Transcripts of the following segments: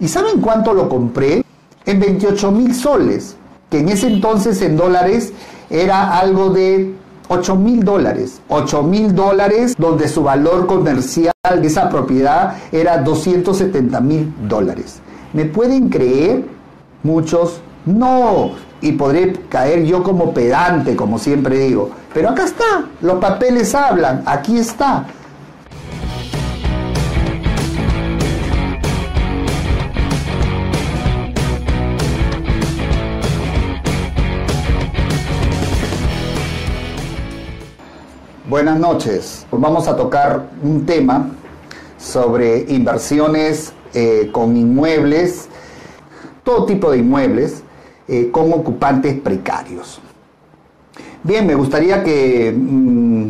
¿Y saben cuánto lo compré? En 28 mil soles, que en ese entonces en dólares era algo de 8 mil dólares. 8 mil dólares donde su valor comercial de esa propiedad era 270 mil dólares. ¿Me pueden creer? Muchos no. Y podré caer yo como pedante, como siempre digo. Pero acá está, los papeles hablan, aquí está. Buenas noches. Vamos a tocar un tema sobre inversiones eh, con inmuebles, todo tipo de inmuebles, eh, con ocupantes precarios. Bien, me gustaría que, mm,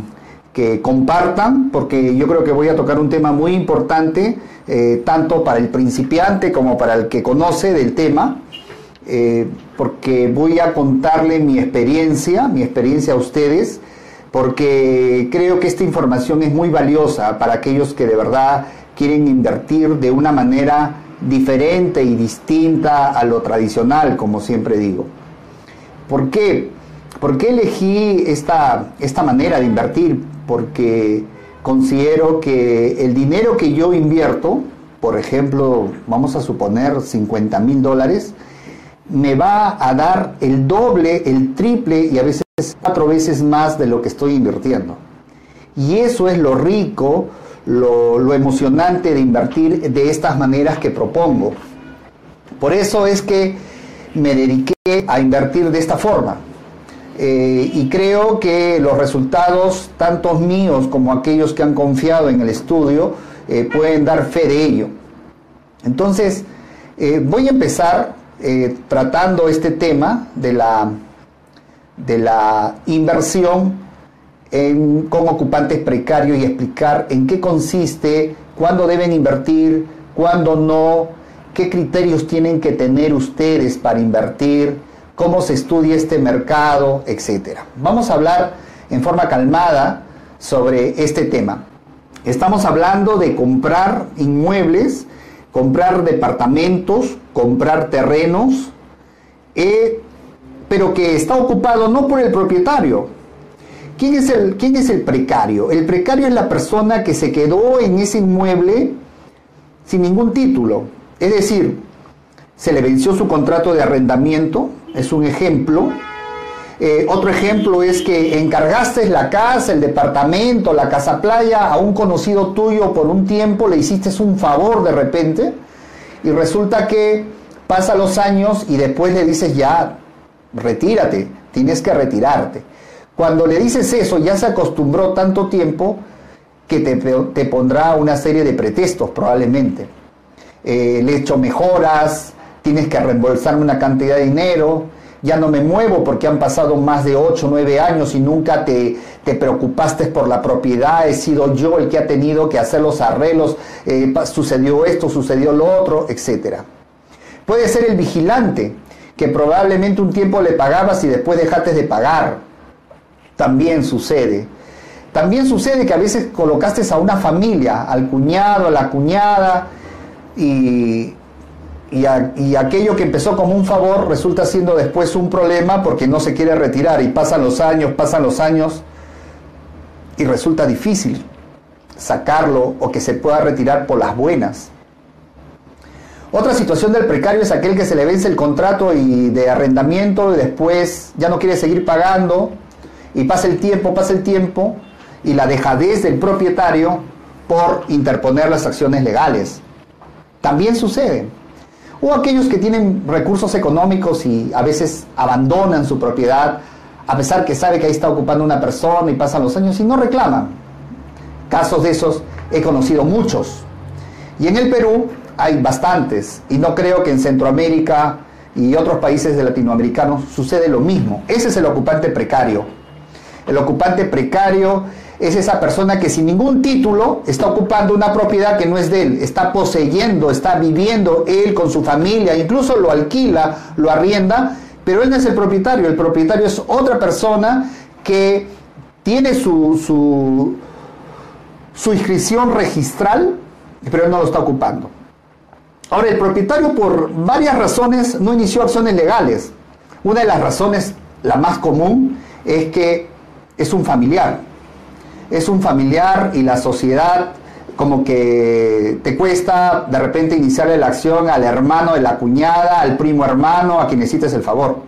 que, compartan, porque yo creo que voy a tocar un tema muy importante, eh, tanto para el principiante como para el que conoce del tema, porque voy a contarle mi experiencia, mi experiencia a ustedes, porque creo que esta información es muy valiosa para aquellos que de verdad quieren invertir de una manera diferente y distinta a lo tradicional, como siempre digo. ¿Por qué? ¿Por qué elegí esta, esta manera de invertir? Porque considero que el dinero que yo invierto, por ejemplo, vamos a suponer 50 mil dólares, me va a dar el doble, el triple y a veces cuatro veces más de lo que estoy invirtiendo. Y eso es lo rico, lo, emocionante de invertir de estas maneras que propongo. Por eso es que me dediqué a invertir de esta forma. Eh, y creo que los resultados, tanto míos como aquellos que han confiado en el estudio, eh, pueden dar fe de ello. Entonces, eh, voy a empezar tratando este tema de la de la inversión con ocupantes precarios y explicar en qué consiste, cuándo deben invertir, cuándo no, qué criterios tienen que tener ustedes para invertir, cómo se estudia este mercado, etc. Vamos a hablar en forma calmada sobre este tema. Estamos hablando de comprar inmuebles, comprar departamentos, comprar terrenos, eh, pero que está ocupado no por el propietario. ¿Quién es el, quién es el precario? El precario es la persona que se quedó en ese inmueble sin ningún título. Es decir, se le venció su contrato de arrendamiento, es un ejemplo. Eh, otro ejemplo es que encargaste la casa, el departamento, la casa playa a un conocido tuyo por un tiempo, le hiciste un favor de repente y resulta que pasa los años y después le dices ya, retírate, tienes que retirarte. Cuando le dices eso, ya se acostumbró tanto tiempo que te, pondrá una serie de pretextos probablemente. Eh, le he hecho mejoras, tienes que reembolsarme una cantidad de dinero, ya no me muevo porque han pasado más de 8 o 9 años y nunca te, te, preocupaste por la propiedad, he sido yo el que ha tenido que hacer los arreglos, eh, sucedió esto, sucedió lo otro, etc. Puede ser el vigilante, que probablemente un tiempo le pagabas y después dejaste de pagar. También sucede. También sucede que a veces colocaste a una familia, al cuñado, a la cuñada, y, y, aquello que empezó como un favor resulta siendo después un problema porque no se quiere retirar y pasan los años, pasan los años y resulta difícil sacarlo o que se pueda retirar por las buenas. Otra situación del precario es aquel que se le vence el contrato y de arrendamiento y después ya no quiere seguir pagando y pasa el tiempo, pasa el tiempo y la dejadez del propietario por interponer las acciones legales. También sucede. O aquellos que tienen recursos económicos y a veces abandonan su propiedad a pesar que sabe que ahí está ocupando una persona y pasan los años y no reclaman. Casos de esos he conocido muchos. Y en el Perú hay bastantes y no creo que en Centroamérica y otros países de latinoamericanos sucede lo mismo. Ese es el ocupante precario. El ocupante precario es esa persona que sin ningún título está ocupando una propiedad que no es de él, está poseyendo, está viviendo él con su familia, incluso lo alquila, lo arrienda, pero él no es el propietario, el propietario es otra persona que tiene su, su, su inscripción registral, pero él no lo está ocupando. Ahora, el propietario por varias razones no inició acciones legales. Una de las razones, la más común, es que es un familiar. Es un familiar y la sociedad como que te cuesta de repente iniciarle la acción al hermano de la cuñada, al primo hermano, a quien necesites el favor.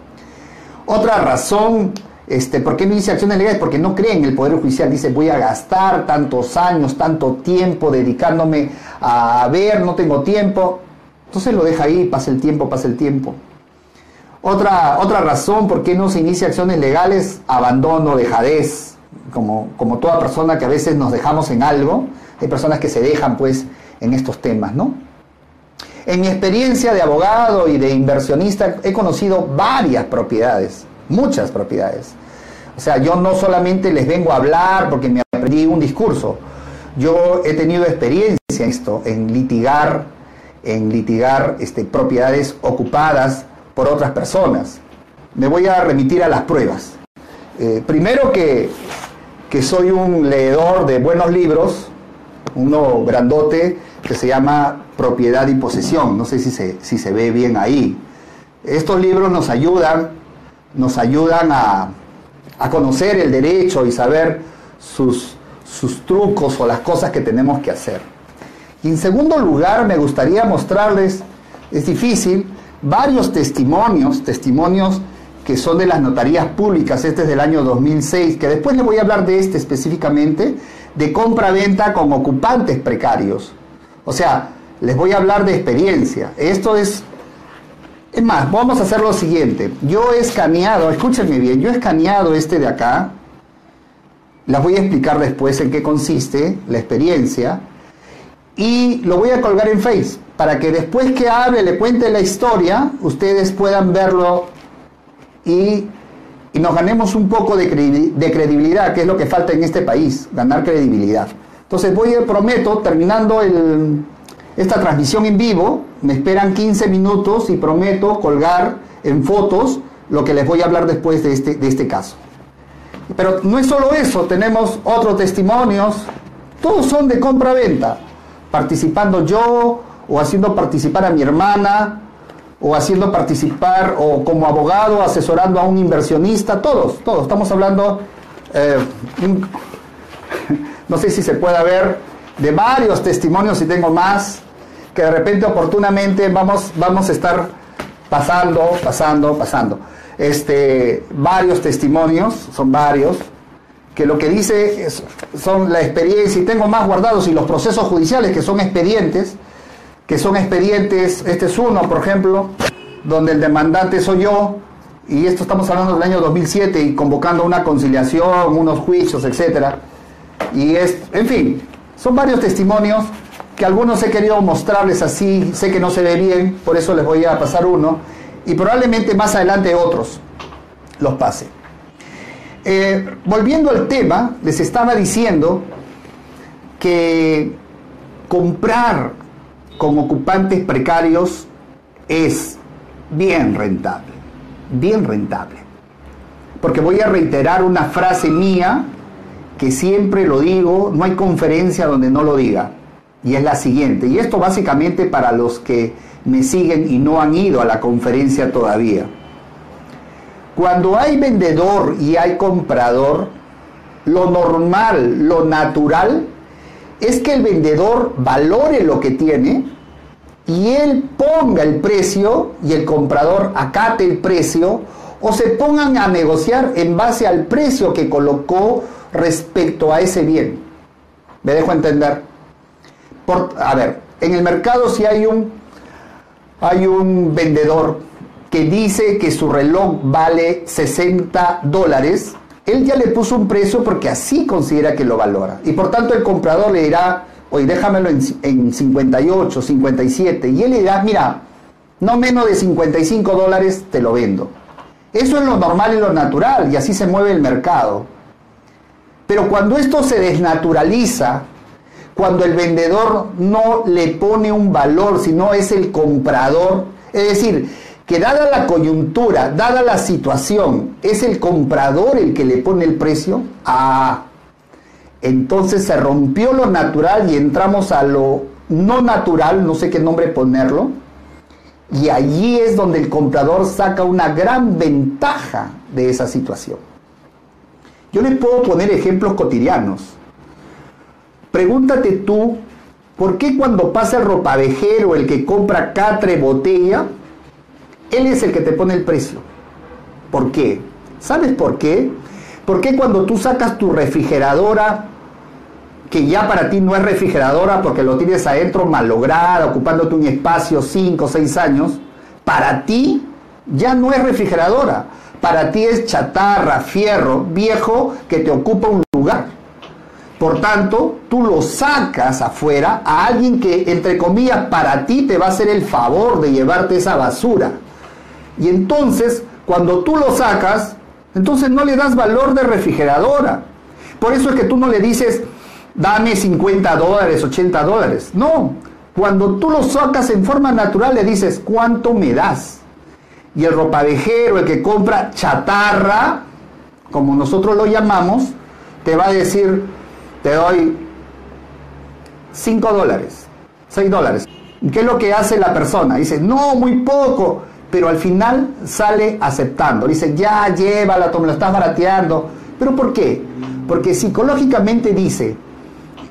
Otra razón, este, ¿por qué no inicia acciones legales? Porque no cree en el Poder Judicial. Dice, voy a gastar tantos años, tanto tiempo dedicándome a ver, no tengo tiempo. Entonces lo deja ahí, pasa el tiempo, pasa el tiempo. Otra, otra razón por qué no se inicia acciones legales, abandono, dejadez, como, como toda persona que a veces nos dejamos en algo, hay personas que se dejan pues en estos temas, ¿no? En mi experiencia de abogado y de inversionista he conocido varias propiedades, muchas propiedades. O sea, yo no solamente les vengo a hablar porque me aprendí un discurso, yo he tenido experiencia en esto, en litigar, en litigar este, propiedades ocupadas por otras personas. Me voy a remitir a las pruebas. Eh, primero que, que soy un leedor de buenos libros, uno grandote que se llama Propiedad y Posesión. No sé si se, si se ve bien ahí. Estos libros nos ayudan, nos ayudan a, a conocer el derecho y saber sus, sus trucos o las cosas que tenemos que hacer. Y en segundo lugar, me gustaría mostrarles, es difícil, varios testimonios, testimonios que son de las notarías públicas, este es del año 2006, que después le voy a hablar de este específicamente, de compra-venta con ocupantes precarios. O sea, les voy a hablar de experiencia. Esto es... Es más, vamos a hacer lo siguiente. Yo he escaneado, escúchenme bien, yo he escaneado este de acá. Las voy a explicar después en qué consiste la experiencia. Y lo voy a colgar en Face para que después que hable, le cuente la historia, ustedes puedan verlo y y nos ganemos un poco de, credibilidad, que es lo que falta en este país, ganar credibilidad. Entonces voy, prometo, terminando esta transmisión en vivo, me esperan 15 minutos y prometo colgar en fotos lo que les voy a hablar después de este, de este caso. Pero no es solo eso, tenemos otros testimonios, todos son de compra-venta, participando yo o haciendo participar a mi hermana, o haciendo participar o como abogado asesorando a un inversionista, todos, todos. Estamos hablando, eh, no sé si se puede ver, de varios testimonios, si tengo más, que de repente oportunamente vamos, vamos a estar pasando, pasando, pasando. Este, varios testimonios, son varios, que lo que dice son la experiencia, y tengo más guardados, y los procesos judiciales, que son expedientes, que son expedientes, este es uno, por ejemplo, donde el demandante soy yo, y esto estamos hablando del año 2007 y convocando una conciliación, unos juicios, etcétera. Y es, en fin, son varios testimonios que algunos he querido mostrarles así, sé que no se ve bien, por eso les voy a pasar uno, y probablemente más adelante otros los pase. Eh, volviendo al tema, les estaba diciendo que comprar con ocupantes precarios es bien rentable, bien rentable. Porque voy a reiterar una frase mía que siempre lo digo, no hay conferencia donde no lo diga, y es la siguiente, y esto básicamente para los que me siguen y no han ido a la conferencia todavía. Cuando hay vendedor y hay comprador, lo normal, lo natural, es que el vendedor valore lo que tiene y él ponga el precio y el comprador acate el precio o se pongan a negociar en base al precio que colocó respecto a ese bien. ¿Me dejo entender? Por, a ver, en el mercado si hay un, hay un vendedor que dice que su reloj vale 60 dólares, él ya le puso un precio porque así considera que lo valora. Y por tanto el comprador le dirá, oye, déjamelo en, en 58, 57. Y él le dirá, mira, no menos de 55 dólares te lo vendo. Eso es lo normal y lo natural, y así se mueve el mercado. Pero cuando esto se desnaturaliza, cuando el vendedor no le pone un valor, sino es el comprador, es decir, que dada la coyuntura, dada la situación, es el comprador el que le pone el precio, ah, entonces se rompió lo natural y entramos a lo no natural, no sé qué nombre ponerlo, y allí es donde el comprador saca una gran ventaja de esa situación. Yo les puedo poner ejemplos cotidianos. Pregúntate tú, ¿por qué cuando pasa el ropavejero, el que compra catre botella, él es el que te pone el precio? ¿Por qué? ¿Sabes por qué? Porque cuando tú sacas tu refrigeradora, que ya para ti no es refrigeradora porque lo tienes adentro malograda, ocupándote un espacio 5 o 6 años, para ti ya no es refrigeradora. Para ti es chatarra, fierro, viejo, que te ocupa un lugar. Por tanto, tú lo sacas afuera a alguien que, entre comillas, para ti te va a hacer el favor de llevarte esa basura. Y entonces, cuando tú lo sacas, entonces no le das valor de refrigeradora. Por eso es que tú no le dices, dame 50 dólares, 80 dólares. No, cuando tú lo sacas en forma natural le dices, ¿cuánto me das? Y el ropavejero, el que compra chatarra, como nosotros lo llamamos, te va a decir, te doy 5 dólares, 6 dólares. ¿Qué es lo que hace la persona? Dice, no, muy poco pero al final sale aceptando. Dice, ya llévala, me lo estás barateando. ¿Pero por qué? Porque psicológicamente dice,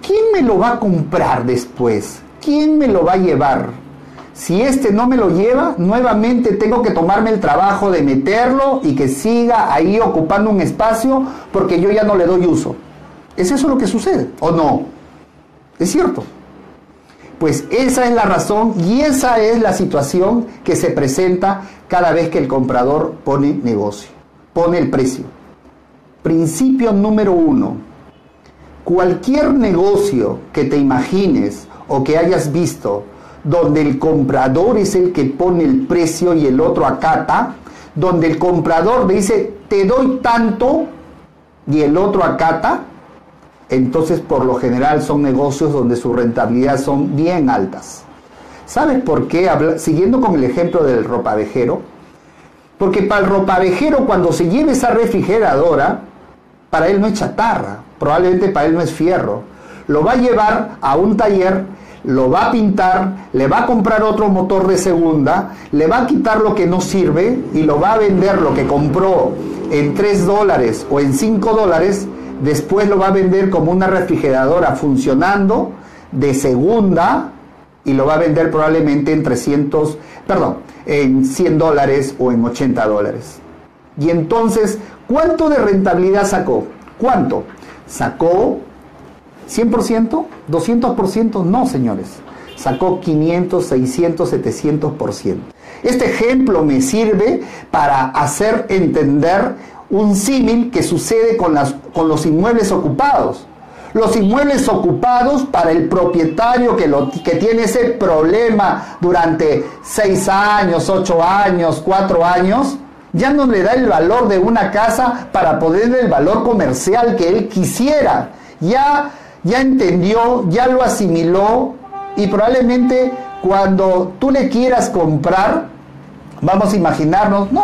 ¿quién me lo va a comprar después? ¿Quién me lo va a llevar? Si este no me lo lleva, nuevamente tengo que tomarme el trabajo de meterlo y que siga ahí ocupando un espacio porque yo ya no le doy uso. ¿Es eso lo que sucede o no? Es cierto. Pues esa es la razón y esa es la situación que se presenta cada vez que el comprador pone negocio, pone el precio. Principio número uno, cualquier negocio que te imagines o que hayas visto donde el comprador es el que pone el precio y el otro acata, donde el comprador dice te doy tanto y el otro acata, entonces por lo general son negocios donde su rentabilidad son bien altas. ¿Sabes por qué? Siguiendo con el ejemplo del ropavejero, porque para el ropavejero cuando se lleve esa refrigeradora, para él no es chatarra, probablemente para él no es fierro. Lo va a llevar a un taller, lo va a pintar, le va a comprar otro motor de segunda, le va a quitar lo que no sirve y lo va a vender lo que compró en 3 dólares o en 5 dólares después lo va a vender como una refrigeradora funcionando de segunda y lo va a vender probablemente en 300, perdón, en 100 dólares o en 80 dólares. Y entonces, ¿cuánto de rentabilidad sacó? ¿Cuánto? ¿Sacó 100%? ¿200%? No, señores. Sacó 500, 600, 700%. Este ejemplo me sirve para hacer entender un símil que sucede con, las, con los inmuebles ocupados. Los inmuebles ocupados para el propietario que, lo, que tiene ese problema durante seis años, ocho años, cuatro años, ya no le da el valor de una casa para poder el valor comercial que él quisiera. Ya, ya entendió, ya lo asimiló y probablemente cuando tú le quieras comprar, Vamos a imaginarnos, no,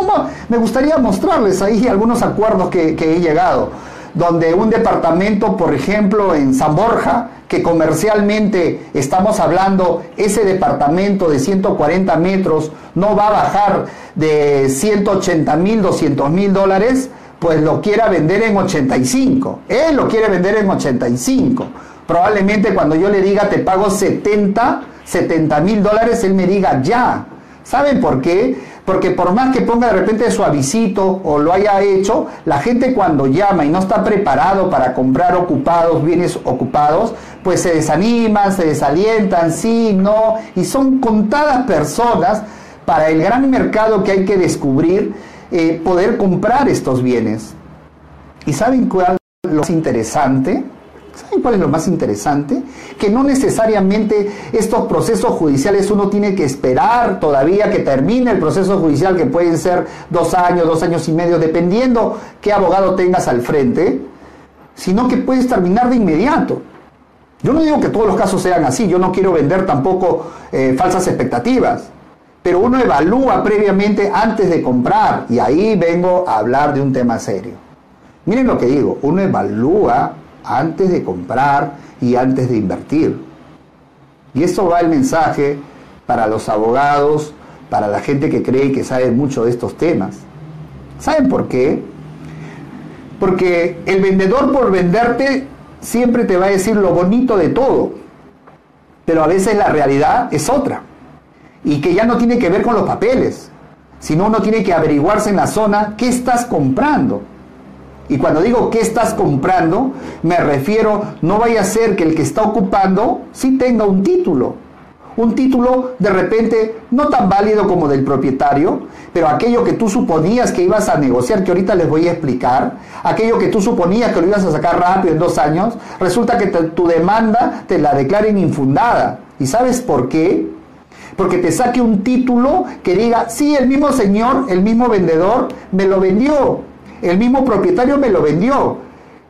me gustaría mostrarles ahí algunos acuerdos que, he llegado, donde un departamento, por ejemplo, en San Borja, que comercialmente estamos hablando, ese departamento de 140 metros no va a bajar de 180 mil, 200 mil dólares, pues lo quiera vender en 85. Él lo quiere vender en 85. Probablemente cuando yo le diga te pago 70, 70 mil dólares, él me diga ya. ¿Saben por qué? Porque por más que ponga de repente suavicito o lo haya hecho, la gente cuando llama y no está preparado para comprar ocupados, bienes ocupados, pues se desaniman, se desalientan, sí, no, y son contadas personas para el gran mercado que hay que descubrir, eh, poder comprar estos bienes. ¿Y saben cuál es lo más interesante? ¿Saben cuál es lo más interesante? Que no necesariamente estos procesos judiciales uno tiene que esperar todavía que termine el proceso judicial, que pueden ser dos años, dos años y medio, dependiendo qué abogado tengas al frente, sino que puedes terminar de inmediato. Yo no digo que todos los casos sean así, yo no quiero vender tampoco eh, falsas expectativas, pero uno evalúa previamente antes de comprar y ahí vengo a hablar de un tema serio. Miren lo que digo, uno evalúa antes de comprar y antes de invertir. Y eso va el mensaje para los abogados, para la gente que cree que sabe mucho de estos temas. ¿Saben por qué? Porque el vendedor por venderte siempre te va a decir lo bonito de todo, pero a veces la realidad es otra. Y que ya no tiene que ver con los papeles, sino uno tiene que averiguarse en la zona qué estás comprando. Y cuando digo qué estás comprando, me refiero, no vaya a ser que el que está ocupando sí tenga un título un título de repente no tan válido como del propietario, pero aquello que tú suponías que ibas a negociar, que ahorita les voy a explicar, aquello que tú suponías que lo ibas a sacar rápido en dos años, resulta que tu demanda te la declaren infundada. ¿Y sabes por qué? Porque te saque un título que diga, sí, el mismo señor, el mismo vendedor me lo vendió, el mismo propietario me lo vendió.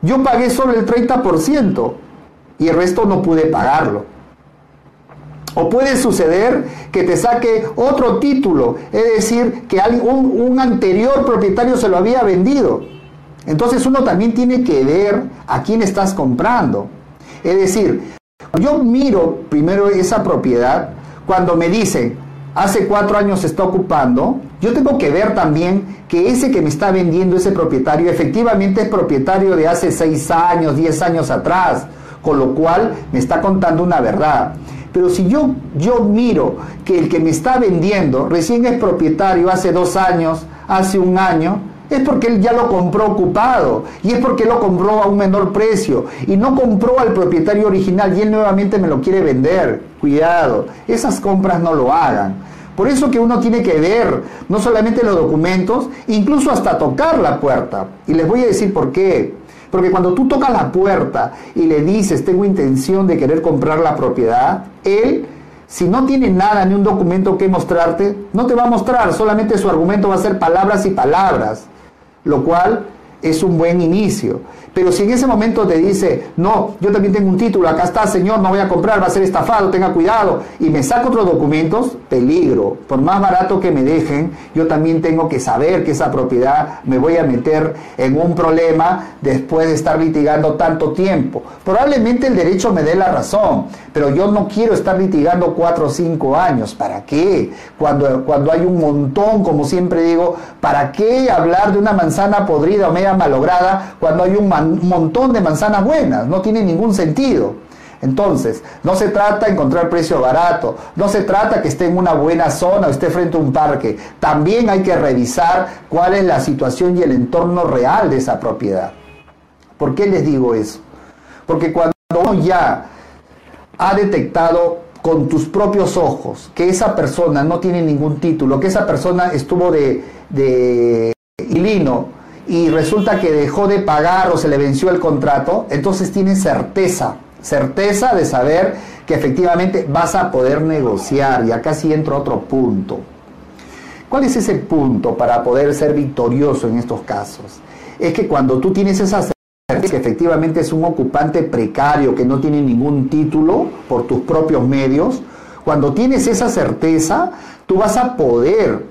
Yo pagué solo el 30% y el resto no pude pagarlo. O puede suceder que te saque otro título, es decir, que un, un anterior propietario se lo había vendido. Entonces uno también tiene que ver a quién estás comprando. Es decir, yo miro primero esa propiedad, cuando me dicen, hace cuatro años está ocupando, yo tengo que ver también que ese que me está vendiendo, ese propietario, efectivamente es propietario de hace seis años, diez años atrás, con lo cual me está contando una verdad. Pero si yo, yo miro que el que me está vendiendo recién es propietario hace dos años, hace un año, es porque él ya lo compró ocupado y es porque lo compró a un menor precio y no compró al propietario original y él nuevamente me lo quiere vender. Cuidado, esas compras no lo hagan. Por eso que uno tiene que ver no solamente los documentos, incluso hasta tocar la puerta. Y les voy a decir por qué. Porque cuando tú tocas la puerta y le dices, tengo intención de querer comprar la propiedad, él, si no tiene nada ni un documento que mostrarte, no te va a mostrar, solamente su argumento va a ser palabras y palabras, lo cual es un buen inicio. Pero si en ese momento te dice, no, yo también tengo un título, acá está, señor, no voy a comprar, va a ser estafado, tenga cuidado, y me saca otros documentos, peligro. Por más barato que me dejen, yo también tengo que saber que esa propiedad me voy a meter en un problema después de estar litigando tanto tiempo. Probablemente el derecho me dé la razón, pero yo no quiero estar litigando cuatro o cinco años. ¿Para qué? Cuando, cuando hay un montón, como siempre digo, ¿para qué hablar de una manzana podrida o media malograda cuando hay un un montón de manzanas buenas, no tiene ningún sentido. Entonces, no se trata de encontrar precio barato, no se trata que esté en una buena zona o esté frente a un parque. También hay que revisar cuál es la situación y el entorno real de esa propiedad. ¿Por qué les digo eso? Porque cuando uno ya ha detectado con tus propios ojos que esa persona no tiene ningún título, que esa persona estuvo de, de hilino y resulta que dejó de pagar o se le venció el contrato, entonces tienes certeza, certeza de saber que efectivamente vas a poder negociar. Y acá sí entra otro punto. ¿Cuál es ese punto para poder ser victorioso en estos casos? Es que cuando tú tienes esa certeza que efectivamente es un ocupante precario que no tiene ningún título por tus propios medios, cuando tienes esa certeza, tú vas a poder,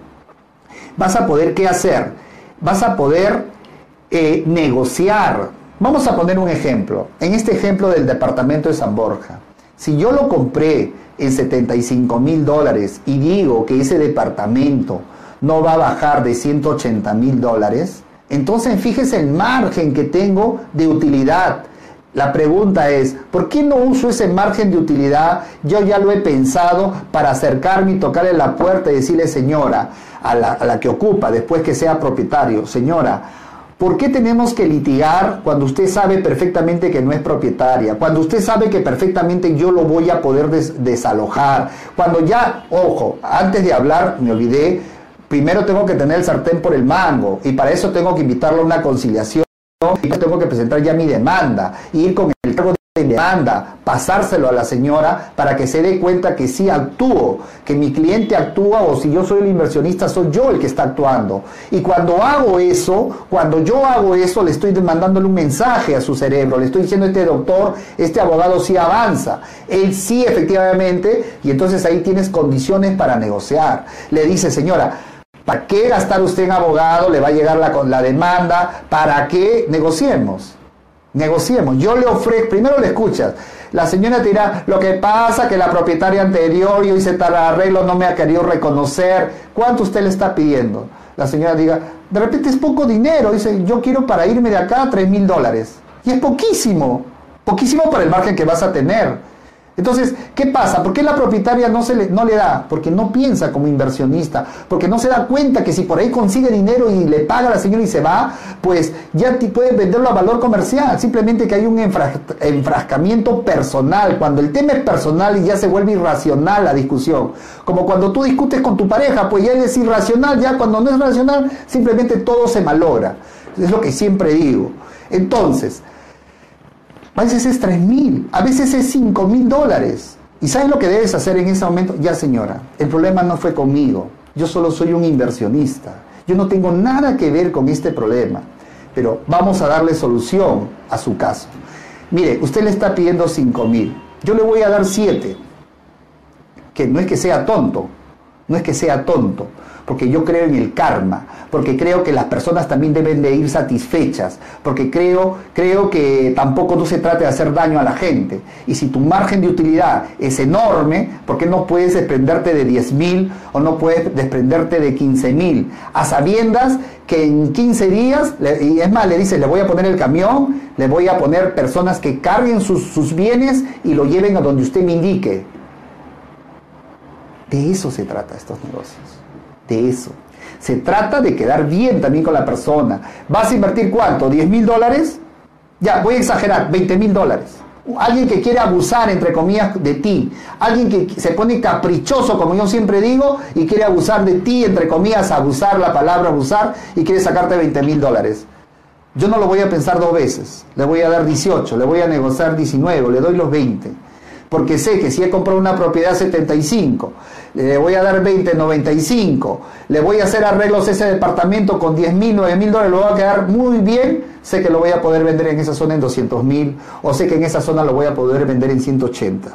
vas a poder qué hacer? Vas a poder eh, negociar. Vamos a poner un ejemplo. En este ejemplo del departamento de San Borja, si yo lo compré en 75 mil dólares y digo que ese departamento no va a bajar de 180 mil dólares, entonces fíjese el margen que tengo de utilidad. La pregunta es, ¿por qué no uso ese margen de utilidad? Yo ya lo he pensado para acercarme y tocarle la puerta y decirle, señora, a la, que ocupa después que sea propietario, señora, ¿Por qué tenemos que litigar cuando usted sabe perfectamente que no es propietaria? Cuando usted sabe que perfectamente yo lo voy a poder desalojar. Cuando ya, ojo, antes de hablar, me olvidé, primero tengo que tener el sartén por el mango y para eso tengo que invitarlo a una conciliación y tengo que presentar ya mi demanda, ir con el cargo demanda, pasárselo a la señora para que se dé cuenta que sí actúo, que mi cliente actúa o si yo soy el inversionista soy yo el que está actuando. Y cuando hago eso, cuando yo hago eso, le estoy mandándole un mensaje a su cerebro, le estoy diciendo este doctor, este abogado sí avanza, él sí efectivamente, y entonces ahí tienes condiciones para negociar. Le dice, señora, ¿para qué gastar usted en abogado? Le va a llegar la, la demanda, ¿para qué negociemos? Negociemos. Yo le ofrezco, primero le escuchas, La señora te dirá, lo que pasa que la propietaria anterior, yo hice tal arreglo, no me ha querido reconocer. ¿Cuánto usted le está pidiendo? La señora diga, de repente es poco dinero. Dice, yo quiero para irme de acá 3 mil dólares. Y es poquísimo. Poquísimo para el margen que vas a tener. Entonces, ¿qué pasa? ¿Por qué la propietaria no, se le, no le da? Porque no piensa como inversionista, porque no se da cuenta que si por ahí consigue dinero y le paga a la señora y se va, pues ya puede venderlo a valor comercial. Simplemente que hay un enfrascamiento personal. Cuando el tema es personal y ya se vuelve irracional la discusión. Como cuando tú discutes con tu pareja, pues ya es irracional, ya cuando no es racional, simplemente todo se malogra. Es lo que siempre digo. Entonces, a veces es 3 mil, a veces es 5 mil dólares. ¿Y sabes lo que debes hacer en ese momento? Ya señora, el problema no fue conmigo, yo solo soy un inversionista, yo no tengo nada que ver con este problema, pero vamos a darle solución a su caso. Mire, usted le está pidiendo 5 mil, yo le voy a dar 7, que no es que sea tonto, no es que sea tonto, porque yo creo en el karma, porque creo que las personas también deben de ir satisfechas, porque creo, creo que tampoco no se trata de hacer daño a la gente. Y si tu margen de utilidad es enorme, ¿por qué no puedes desprenderte de 10 mil o no puedes desprenderte de 15 mil? A sabiendas que en 15 días, y es más, le dice, le voy a poner el camión, le voy a poner personas que carguen sus, sus bienes y lo lleven a donde usted me indique. De eso se trata estos negocios de eso. Se trata de quedar bien también con la persona. ¿Vas a invertir cuánto? ¿10 mil dólares? Ya, voy a exagerar, 20 mil dólares. Alguien que quiere abusar, entre comillas, de ti. Alguien que se pone caprichoso, como yo siempre digo, y quiere abusar de ti, entre comillas, abusar, la palabra abusar, y quiere sacarte 20 mil dólares. Yo no lo voy a pensar dos veces. Le voy a dar 18, le voy a negociar 19, le doy los 20 porque sé que si he comprado una propiedad 75, le voy a dar 20, 95, le voy a hacer arreglos a ese departamento con 10 mil, 9 mil dólares, lo va a quedar muy bien, sé que lo voy a poder vender en esa zona en 200 mil, o sé que en esa zona lo voy a poder vender en 180.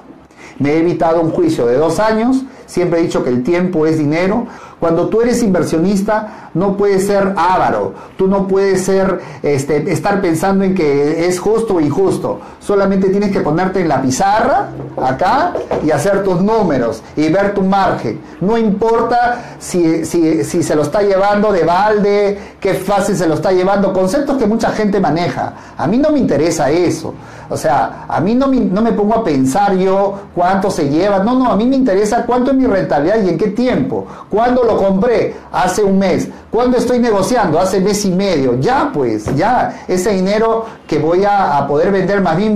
Me he evitado un juicio de dos años, siempre he dicho que el tiempo es dinero, cuando tú eres inversionista, no puedes ser avaro, tú no puedes ser, este, estar pensando en que es justo o injusto. Solamente tienes que ponerte en la pizarra, acá, y hacer tus números y ver tu margen. No importa si, si, si se lo está llevando de balde, qué fácil se lo está llevando, conceptos que mucha gente maneja. A mí no me interesa eso. O sea, a mí no me, no me pongo a pensar yo cuánto se lleva. No, no, a mí me interesa cuánto es mi rentabilidad y en qué tiempo. ¿Cuándo lo compré? Hace un mes. ¿Cuándo estoy negociando? Hace mes y medio. Ya, pues, ya. Ese dinero que voy a, poder vender más bien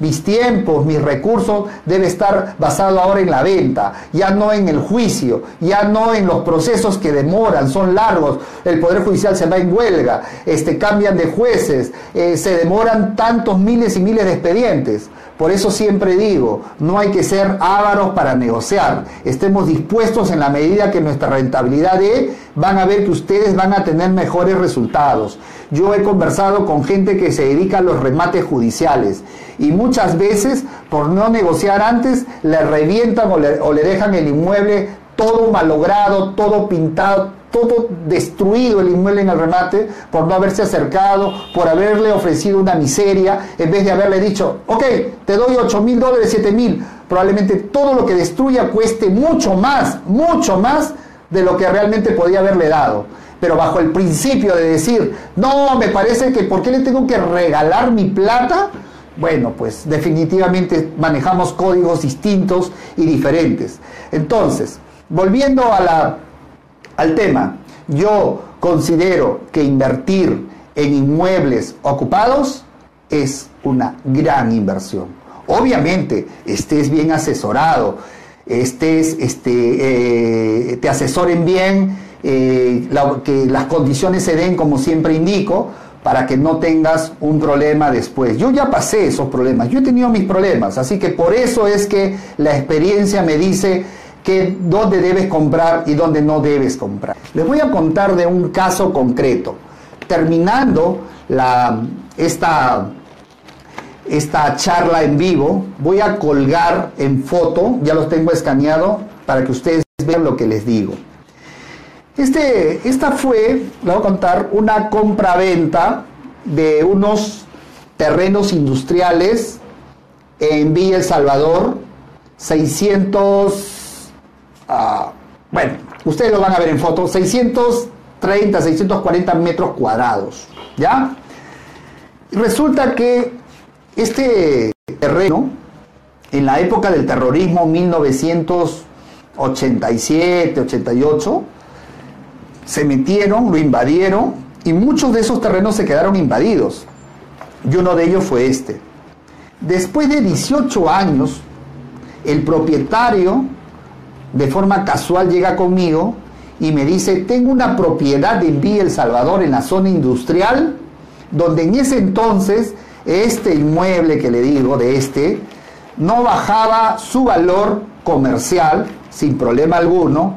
mis tiempos, mis recursos debe estar basado ahora en la venta, ya no en el juicio, ya no en los procesos que demoran, son largos, el Poder Judicial se va en huelga, este, cambian de jueces, eh, se demoran tantos miles y miles de expedientes. Por eso siempre digo, no hay que ser ávaros para negociar. Estemos dispuestos en la medida que nuestra rentabilidad dé, van a ver que ustedes van a tener mejores resultados. Yo he conversado con gente que se dedica a los remates judiciales y muchas veces por no negociar antes le revientan o le, dejan el inmueble todo malogrado, todo pintado, todo destruido el inmueble en el remate por no haberse acercado, por haberle ofrecido una miseria, en vez de haberle dicho, ok, te doy 8 mil dólares, 7 mil, probablemente todo lo que destruya cueste mucho más, mucho más de lo que realmente podía haberle dado. Pero bajo el principio de decir, no, me parece que ¿por qué le tengo que regalar mi plata? Bueno, pues definitivamente manejamos códigos distintos y diferentes. Entonces, volviendo al tema, yo considero que invertir en inmuebles ocupados es una gran inversión. Obviamente, estés bien asesorado, estés, este, eh, te asesoren bien, eh, que las condiciones se den como siempre indico, para que no tengas un problema después. Yo ya pasé esos problemas, yo he tenido mis problemas, así que por eso es que la experiencia me dice que dónde debes comprar y dónde no debes comprar. Les voy a contar de un caso concreto. Terminando la, esta, esta charla en vivo, voy a colgar en foto, ya los tengo escaneado, para que ustedes vean lo que les digo. Este, esta fue, le voy a contar, una compra-venta de unos terrenos industriales en Villa El Salvador, 600, ah, bueno, ustedes lo van a ver en foto, 630, 640 metros cuadrados, ¿ya? Resulta que este terreno, en la época del terrorismo, 1987, 88, se metieron, lo invadieron y muchos de esos terrenos se quedaron invadidos. Y uno de ellos fue este. Después de 18 años, el propietario de forma casual llega conmigo y me dice, tengo una propiedad en Villa El Salvador en la zona industrial, donde en ese entonces este inmueble que le digo de este, no bajaba su valor comercial sin problema alguno,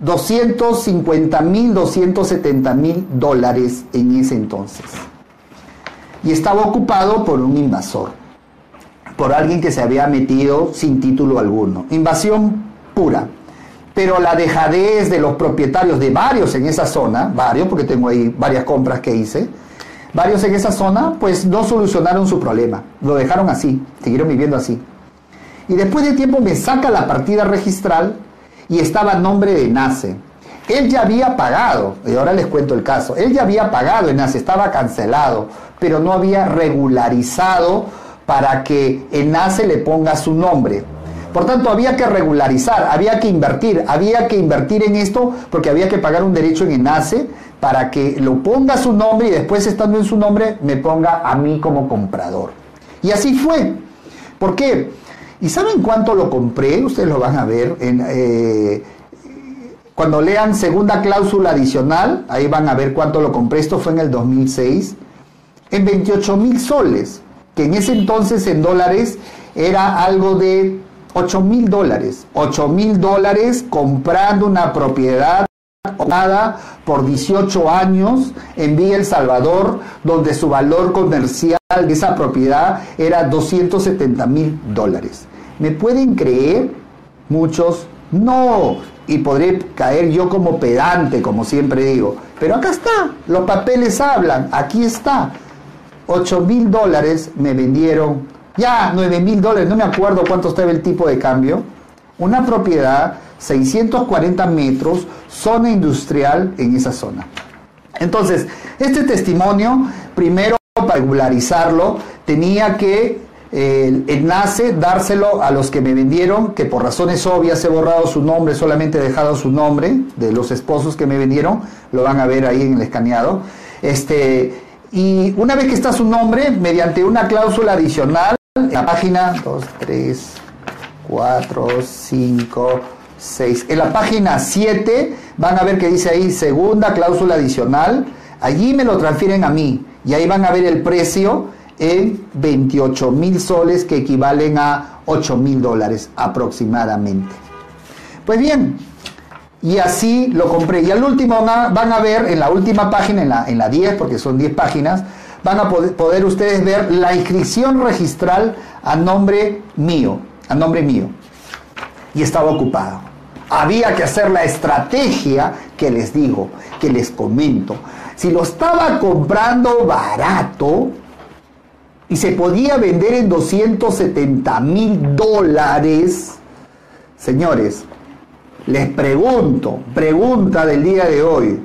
250 mil, 270 mil dólares en ese entonces. Y estaba ocupado por un invasor, por alguien que se había metido sin título alguno. Invasión pura. Pero la dejadez de los propietarios de varios en esa zona, varios, porque tengo ahí varias compras que hice, varios en esa zona, pues no solucionaron su problema. Lo dejaron así, siguieron viviendo así. Y después de tiempo me saca la partida registral y estaba a nombre de NACE. Él ya había pagado, y ahora les cuento el caso, él ya había pagado en estaba cancelado, pero no había regularizado para que en NACE le ponga su nombre. Por tanto, había que regularizar, había que invertir, había que invertir en esto porque había que pagar un derecho en ENACE para que lo ponga su nombre y después estando en su nombre me ponga a mí como comprador. Y así fue. ¿Por qué? ¿Y saben cuánto lo compré? Ustedes lo van a ver en, eh, cuando lean segunda cláusula adicional, ahí van a ver cuánto lo compré. Esto fue en el 2006, en 28 mil soles, que en ese entonces en dólares era algo de 8 mil dólares. 8 mil dólares comprando una propiedad por 18 años en Villa El Salvador, donde su valor comercial de esa propiedad era 270 mil dólares. ¿Me pueden creer? Muchos no. Y podré caer yo como pedante, como siempre digo. Pero acá está, los papeles hablan, aquí está. 8 mil dólares me vendieron, ya 9 mil dólares, no me acuerdo cuánto estaba el tipo de cambio. Una propiedad 640 metros, zona industrial en esa zona. Entonces, este testimonio, primero para regularizarlo, tenía que eh, el NACE dárselo a los que me vendieron, que por razones obvias he borrado su nombre, solamente he dejado su nombre de los esposos que me vendieron, lo van a ver ahí en el escaneado. Este, y una vez que está su nombre, mediante una cláusula adicional, en la página 2, 3, 4, 5, 6. En la página 7 van a ver que dice ahí segunda cláusula adicional. Allí me lo transfieren a mí y ahí van a ver el precio en 28 mil soles que equivalen a 8 mil dólares aproximadamente. Pues bien, y así lo compré. Y al último van a ver en la última página, en la, en la 10, porque son 10 páginas, van a poder, poder ustedes ver la inscripción registral a nombre mío, a nombre mío. Y estaba ocupado. Había que hacer la estrategia que les digo, que les comento. Si lo estaba comprando barato y se podía vender en 270 mil dólares, señores, les pregunto, pregunta del día de hoy,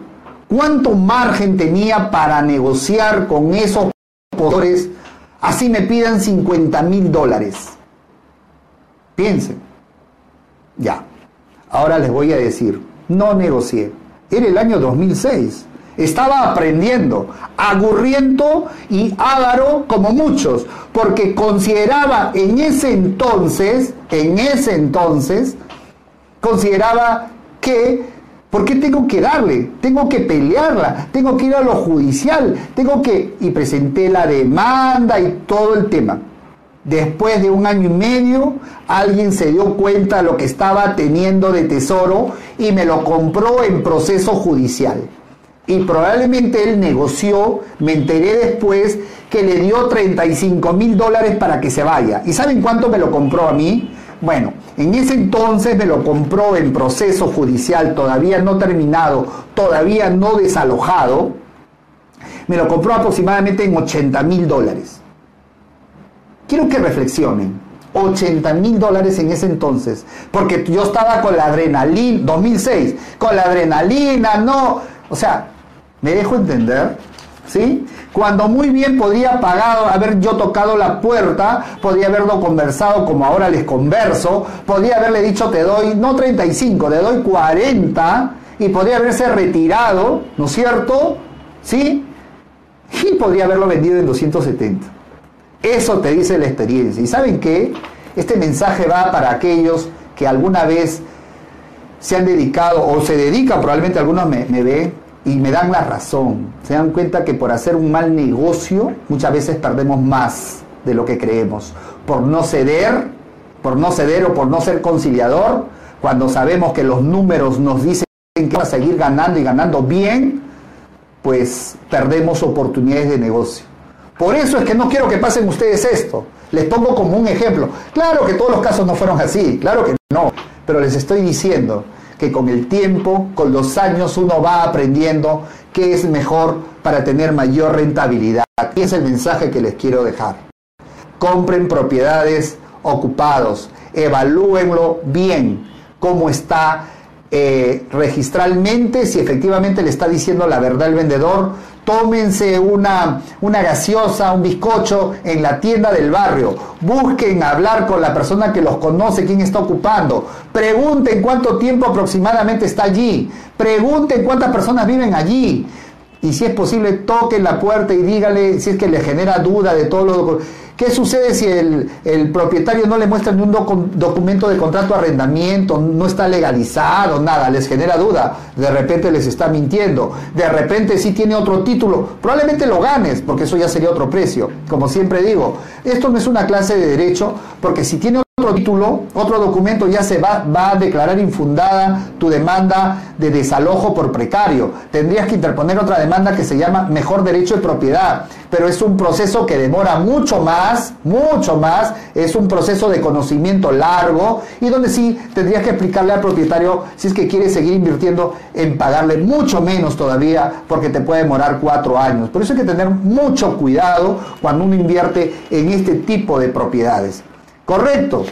¿cuánto margen tenía para negociar con esos poderes así me pidan 50 mil dólares? Piensen. Ya. Ahora les voy a decir, no negocié. Era el año 2006. Estaba aprendiendo, agurriento y ávaro como muchos, porque consideraba en ese entonces, en ese entonces, consideraba que, ¿por qué tengo que darle? Tengo que pelearla, tengo que ir a lo judicial, tengo que... Y presenté la demanda y todo el tema. Después de un año y medio, alguien se dio cuenta de lo que estaba teniendo de tesoro y me lo compró en proceso judicial. Y probablemente él negoció, me enteré después, que le dio 35 mil dólares para que se vaya. ¿Y saben cuánto me lo compró a mí? Bueno, en ese entonces me lo compró en proceso judicial, todavía no terminado, todavía no desalojado. Me lo compró aproximadamente en 80 mil dólares. Quiero que reflexionen. 80 mil dólares en ese entonces, porque yo estaba con la adrenalina, 2006, con la adrenalina, no, o sea, ¿me dejo entender? ¿Sí? Cuando muy bien podría pagado, haber yo tocado la puerta, podría haberlo conversado como ahora les converso, podría haberle dicho te doy, no 35, te doy 40, y podría haberse retirado, ¿no es cierto? ¿Sí? Y podría haberlo vendido en 270. Eso te dice la experiencia. ¿Y saben qué? Este mensaje va para aquellos que alguna vez se han dedicado o se dedican, probablemente algunos me, ven y me dan la razón. Se dan cuenta que por hacer un mal negocio muchas veces perdemos más de lo que creemos. Por no ceder, por no ceder o por no ser conciliador, cuando sabemos que los números nos dicen que va a seguir ganando y ganando bien, pues perdemos oportunidades de negocio. Por eso es que no quiero que pasen ustedes esto. Les pongo como un ejemplo. Claro que todos los casos no fueron así, claro que no, pero les estoy diciendo que con el tiempo, con los años, uno va aprendiendo qué es mejor para tener mayor rentabilidad. Y es el mensaje que les quiero dejar. Compren propiedades ocupados, evalúenlo bien, cómo está eh, registralmente, si efectivamente le está diciendo la verdad el vendedor, tómense una, una gaseosa, un bizcocho en la tienda del barrio, busquen hablar con la persona que los conoce, quién está ocupando, pregunten cuánto tiempo aproximadamente está allí, pregunten cuántas personas viven allí. Y si es posible, toquen la puerta y dígale si es que le genera duda de todo lo ¿Qué sucede si el, propietario no le muestra ni un documento de contrato de arrendamiento, no está legalizado, nada, les genera duda? De repente les está mintiendo, de repente si tiene otro título, probablemente lo ganes, porque eso ya sería otro precio. Como siempre digo, esto no es una clase de derecho, porque si tiene otro título, otro documento, ya se va, a declarar infundada tu demanda de desalojo por precario. Tendrías que interponer otra demanda que se llama mejor derecho de propiedad, pero es un proceso que demora mucho más, mucho más, es un proceso de conocimiento largo y donde sí tendrías que explicarle al propietario si es que quiere seguir invirtiendo en pagarle mucho menos todavía porque te puede demorar cuatro años. Por eso hay que tener mucho cuidado cuando uno invierte en este tipo de propiedades. Correcto.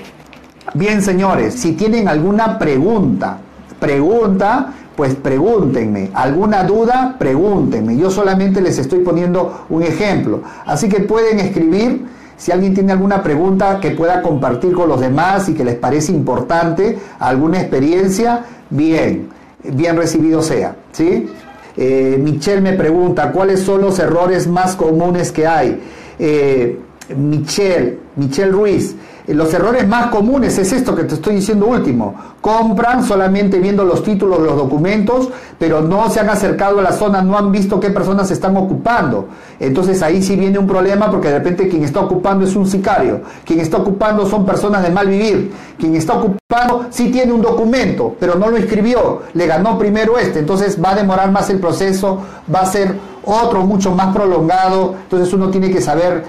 Bien, señores, si tienen alguna pregunta, pregunta, pues pregúntenme. ¿Alguna duda? Pregúntenme. Yo solamente les estoy poniendo un ejemplo. Así que pueden escribir si alguien tiene alguna pregunta que pueda compartir con los demás y que les parece importante, alguna experiencia, bien, bien recibido sea. ¿sí? Eh, Michelle me pregunta, ¿cuáles son los errores más comunes que hay? Eh, Michelle, Michelle Ruiz, los errores más comunes es esto que te estoy diciendo último. Compran solamente viendo los títulos, los documentos, pero no se han acercado a la zona, no han visto qué personas se están ocupando. Entonces ahí sí viene un problema porque de repente quien está ocupando es un sicario. Quien está ocupando son personas de mal vivir. Quien está ocupando sí tiene un documento, pero no lo escribió. Le ganó primero este. Entonces va a demorar más el proceso, va a ser otro mucho más prolongado. Entonces uno tiene que saber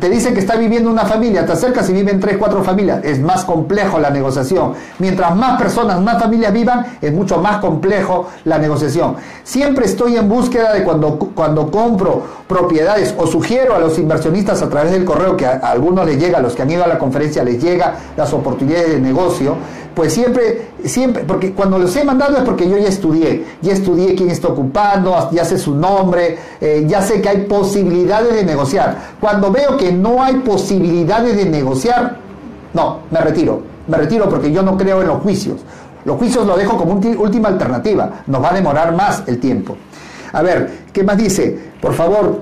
te dicen que está viviendo una familia, te acercas y viven tres, cuatro familias. Es más complejo la negociación. Mientras más personas, más familias vivan, es mucho más complejo la negociación. Siempre estoy en búsqueda de cuando, cuando compro propiedades o sugiero a los inversionistas a través del correo que a, algunos les llega, a los que han ido a la conferencia les llega las oportunidades de negocio pues siempre, siempre, porque cuando los he mandado es porque yo ya estudié, ya estudié quién está ocupando, ya sé su nombre, eh, ya sé que hay posibilidades de negociar. Cuando veo que no hay posibilidades de negociar, no, me retiro, me retiro porque yo no creo en los juicios. Los juicios los dejo como última alternativa, nos va a demorar más el tiempo. A ver, ¿qué más dice? Por favor,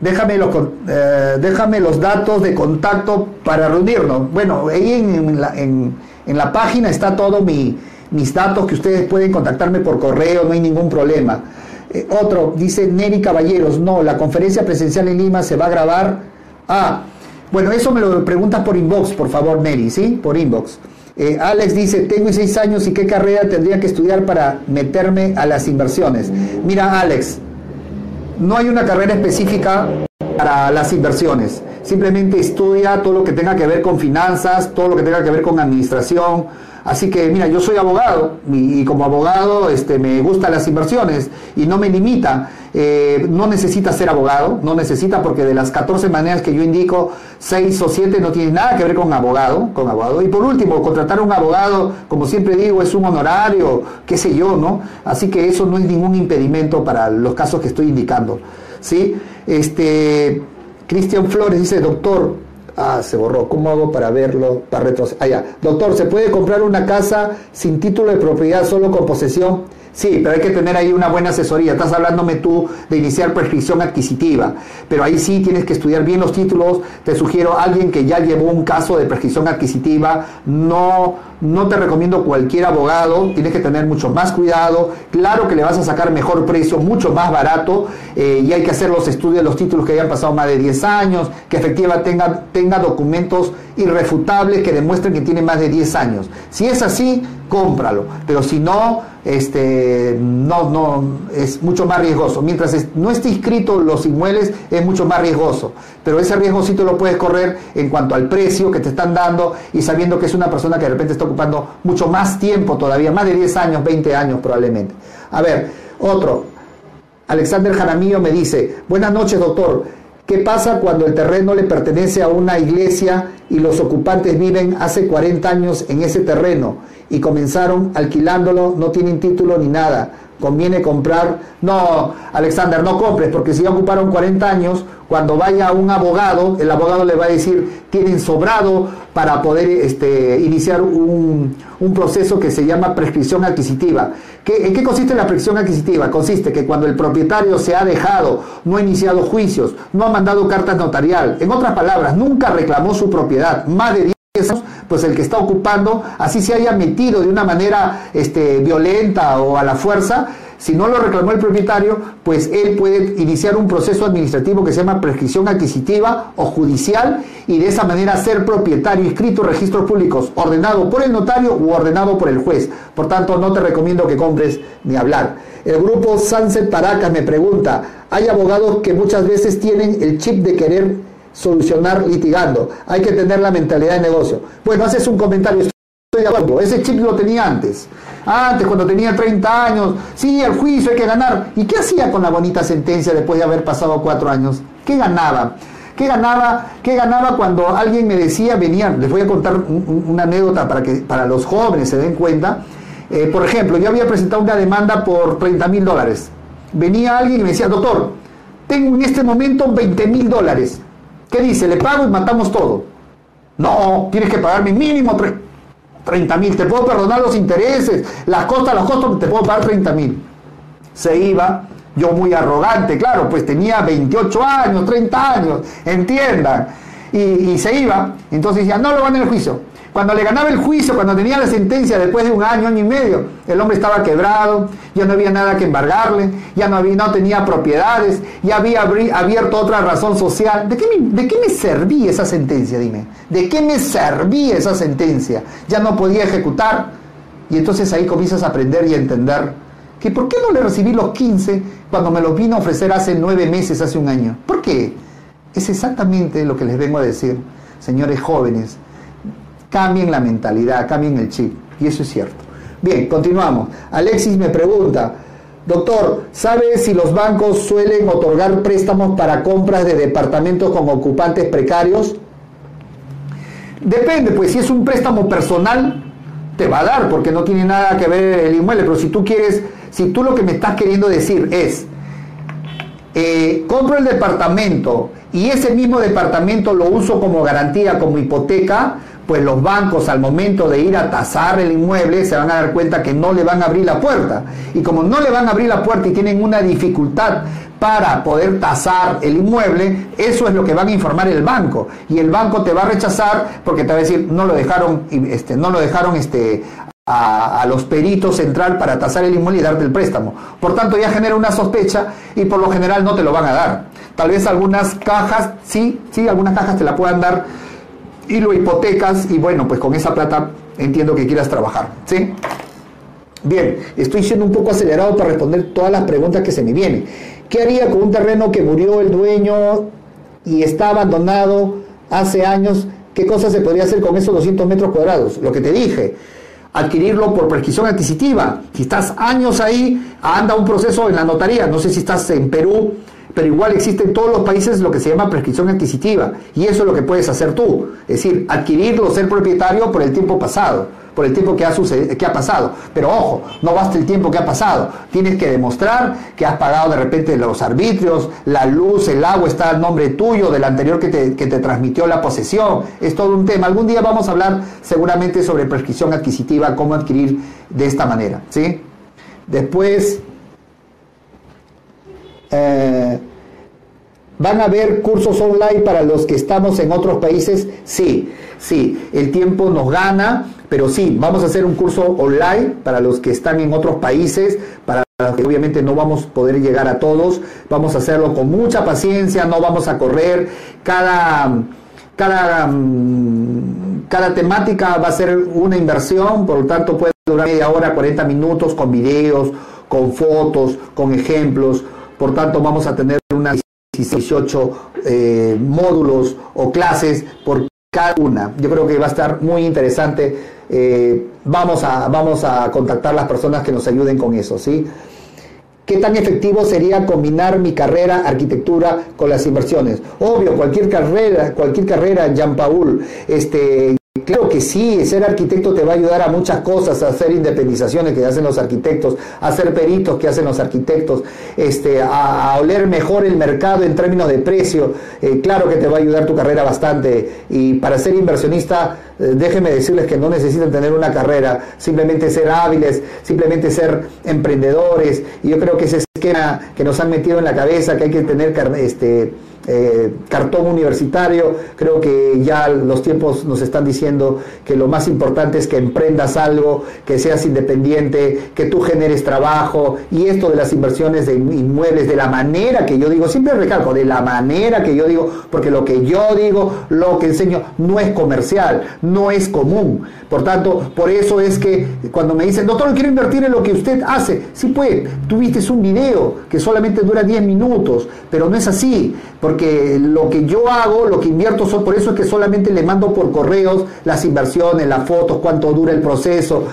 déjame los, eh, déjame los datos de contacto para reunirnos. Bueno, ahí en, la, página está todo mis datos que ustedes pueden contactarme por correo, no hay ningún problema. Eh, otro, dice Neri Caballeros, no, la conferencia presencial en Lima se va a grabar. Ah, bueno, eso me lo preguntas por inbox, por favor, Neri, ¿sí? Por inbox. Eh, Alex dice, tengo seis años y qué carrera tendría que estudiar para meterme a las inversiones. Mira, Alex, no hay una carrera específica para las inversiones. Simplemente estudia todo lo que tenga que ver con finanzas, todo lo que tenga que ver con administración. Así que, mira, yo soy abogado y, como abogado este, me gustan las inversiones y no me limita. Eh, no necesita ser abogado, no necesita porque de las 14 maneras que yo indico, 6 o 7 no tienen nada que ver con abogado, con abogado. Y por último, contratar a un abogado, como siempre digo, es un honorario, qué sé yo, ¿no? Así que eso no es ningún impedimento para los casos que estoy indicando. ¿Sí? Este, Cristian Flores dice, doctor, Ah, se borró. ¿Cómo hago para verlo? Para retroceder. Ah. Doctor, ¿se puede comprar una casa sin título de propiedad, solo con posesión? Sí, pero hay que tener ahí una buena asesoría. Estás hablándome tú de iniciar prescripción adquisitiva, pero ahí sí tienes que estudiar bien los títulos. Te sugiero a alguien que ya llevó un caso de prescripción adquisitiva. No, no te recomiendo cualquier abogado. Tienes que tener mucho más cuidado. Claro que le vas a sacar mejor precio, mucho más barato. Eh, y hay que hacer los estudios de los títulos que hayan pasado más de 10 años, que efectivamente tenga, tenga documentos irrefutables que demuestren que tiene más de 10 años. Si es así, cómpralo. Pero si no, este, no, no, es mucho más riesgoso. Mientras no esté inscrito los inmuebles, es mucho más riesgoso. Pero ese riesgo sí te lo puedes correr en cuanto al precio que te están dando y sabiendo que es una persona que de repente está ocupando mucho más tiempo todavía, más de 10 años, 20 años probablemente. A ver, otro. Alexander Jaramillo me dice, buenas noches doctor. ¿Qué pasa cuando el terreno le pertenece a una iglesia y los ocupantes viven hace 40 años en ese terreno y comenzaron alquilándolo, no tienen título ni nada? Conviene comprar. No, Alexander, no compres, porque si ya ocuparon 40 años, cuando vaya un abogado, el abogado le va a decir, tienen sobrado para poder este, iniciar un, proceso que se llama prescripción adquisitiva. ¿En qué consiste la prescripción adquisitiva? Consiste que cuando el propietario se ha dejado, no ha iniciado juicios, no ha mandado cartas notarial, en otras palabras, nunca reclamó su propiedad, más de 10 años, pues el que está ocupando, así se haya metido de una manera este, violenta o a la fuerza, si no lo reclamó el propietario, pues él puede iniciar un proceso administrativo que se llama prescripción adquisitiva o judicial y de esa manera ser propietario inscrito en registros públicos, ordenado por el notario u ordenado por el juez. Por tanto, no te recomiendo que compres ni hablar. El grupo Sunset Paracas me pregunta, hay abogados que muchas veces tienen el chip de querer solucionar litigando. Hay que tener la mentalidad de negocio. Bueno, haces un comentario. Estoy de acuerdo. Ese chip lo tenía antes. Antes, cuando tenía 30 años, sí, el juicio hay que ganar. ¿Y qué hacía con la bonita sentencia después de haber pasado cuatro años? ¿Qué ganaba? ¿Qué ganaba, qué ganaba cuando alguien me decía, venía, les voy a contar una anécdota para que para los jóvenes se den cuenta. Eh, por ejemplo, yo había presentado una demanda por 30 mil dólares. Venía alguien y me decía, doctor, tengo en este momento 20 mil dólares. ¿Qué dice? Le pago y matamos todo. No, tienes que pagarme mínimo 30 mil, te puedo perdonar los intereses, las costas, los costos, te puedo pagar 30 mil. Se iba, yo muy arrogante, claro, pues tenía 28 años, 30 años, entiendan. Y, y se iba, entonces decía, no lo van en el juicio. Cuando le ganaba el juicio, cuando tenía la sentencia después de un año, año y medio, el hombre estaba quebrado, ya no había nada que embargarle, ya no, había, no tenía propiedades, ya había abierto otra razón social. ¿De qué, me, ¿De qué me servía esa sentencia, dime? ¿De qué me servía esa sentencia? Ya no podía ejecutar. Y entonces ahí comienzas a aprender y a entender que ¿por qué no le recibí los 15 cuando me los vino a ofrecer hace nueve meses, hace un año? ¿Por qué? Es exactamente lo que les vengo a decir, señores jóvenes Cambien la mentalidad, cambien el chip. Y eso es cierto. Bien, continuamos. Alexis me pregunta, doctor, ¿sabe si los bancos suelen otorgar préstamos para compras de departamentos con ocupantes precarios? Depende, pues si es un préstamo personal, te va a dar, porque no tiene nada que ver el inmueble. Pero si tú quieres, si tú lo que me estás queriendo decir es, eh, compro el departamento y ese mismo departamento lo uso como garantía, como hipoteca, pues los bancos al momento de ir a tasar el inmueble se van a dar cuenta que no le van a abrir la puerta. Y como no le van a abrir la puerta y tienen una dificultad para poder tasar el inmueble, eso es lo que van a informar el banco. Y el banco te va a rechazar porque te va a decir, no lo dejaron, este, no lo dejaron este, a, a, los peritos central para tasar el inmueble y darte el préstamo. Por tanto, ya genera una sospecha y por lo general no te lo van a dar. Tal vez algunas cajas, sí, sí, algunas cajas te la puedan dar y lo hipotecas y bueno, pues con esa plata entiendo que quieras trabajar, ¿sí? Bien, estoy siendo un poco acelerado para responder todas las preguntas que se me vienen. ¿Qué haría con un terreno que murió el dueño y está abandonado hace años? ¿Qué cosa se podría hacer con esos 200 metros cuadrados? Lo que te dije, adquirirlo por prescripción adquisitiva. Si estás años ahí, anda un proceso en la notaría. No sé si estás en Perú, pero igual existe en todos los países lo que se llama prescripción adquisitiva. Y eso es lo que puedes hacer tú. Es decir, adquirirlo, ser propietario por el tiempo pasado por el tiempo que ha, sucedido, que ha pasado. Pero ojo, no basta el tiempo que ha pasado. Tienes que demostrar que has pagado de repente los arbitrios, la luz, el agua está al nombre tuyo, del anterior que te, que te transmitió la posesión. Es todo un tema. Algún día vamos a hablar seguramente sobre prescripción adquisitiva, cómo adquirir de esta manera. ¿sí? Después... Eh, ¿Van a haber cursos online para los que estamos en otros países? Sí, sí, el tiempo nos gana, pero sí, vamos a hacer un curso online para los que están en otros países, para los que obviamente no vamos a poder llegar a todos, vamos a hacerlo con mucha paciencia, no vamos a correr, cada, cada, mm, cada temática va a ser una inversión, por lo tanto puede durar media hora, 40 minutos con videos, con fotos, con ejemplos, por tanto vamos a tener una 18 eh, módulos o clases por cada una. Yo creo que va a estar muy interesante. Eh, vamos, a, vamos a contactar las personas que nos ayuden con eso, ¿sí? ¿Qué tan efectivo sería combinar mi carrera arquitectura con las inversiones? Obvio, cualquier carrera, cualquier carrera, Jean Paul, este, Claro que sí, ser arquitecto te va a ayudar a muchas cosas, a hacer independizaciones que hacen los arquitectos, a ser peritos que hacen los arquitectos, este, a, oler mejor el mercado en términos de precio. Eh, claro que te va a ayudar tu carrera bastante. Y para ser inversionista, eh, déjenme decirles que no necesitan tener una carrera, simplemente ser hábiles, simplemente ser emprendedores. Y yo creo que ese esquema que nos han metido en la cabeza, que hay que tener este, eh, cartón universitario. Creo que ya los tiempos nos están diciendo que lo más importante es que emprendas algo, que seas independiente, que tú generes trabajo y esto de las inversiones de inmuebles, de la manera que yo digo, siempre recalco, de la manera que yo digo, porque lo que yo digo, lo que enseño, no es comercial, no es común. Por tanto, por eso es que cuando me dicen, doctor, quiero invertir en lo que usted hace, sí puede, tuviste un video que solamente dura 10 minutos, pero no es así porque lo que yo hago, lo que invierto, son, por eso es que solamente le mando por correos las inversiones, las fotos, cuánto dura el proceso,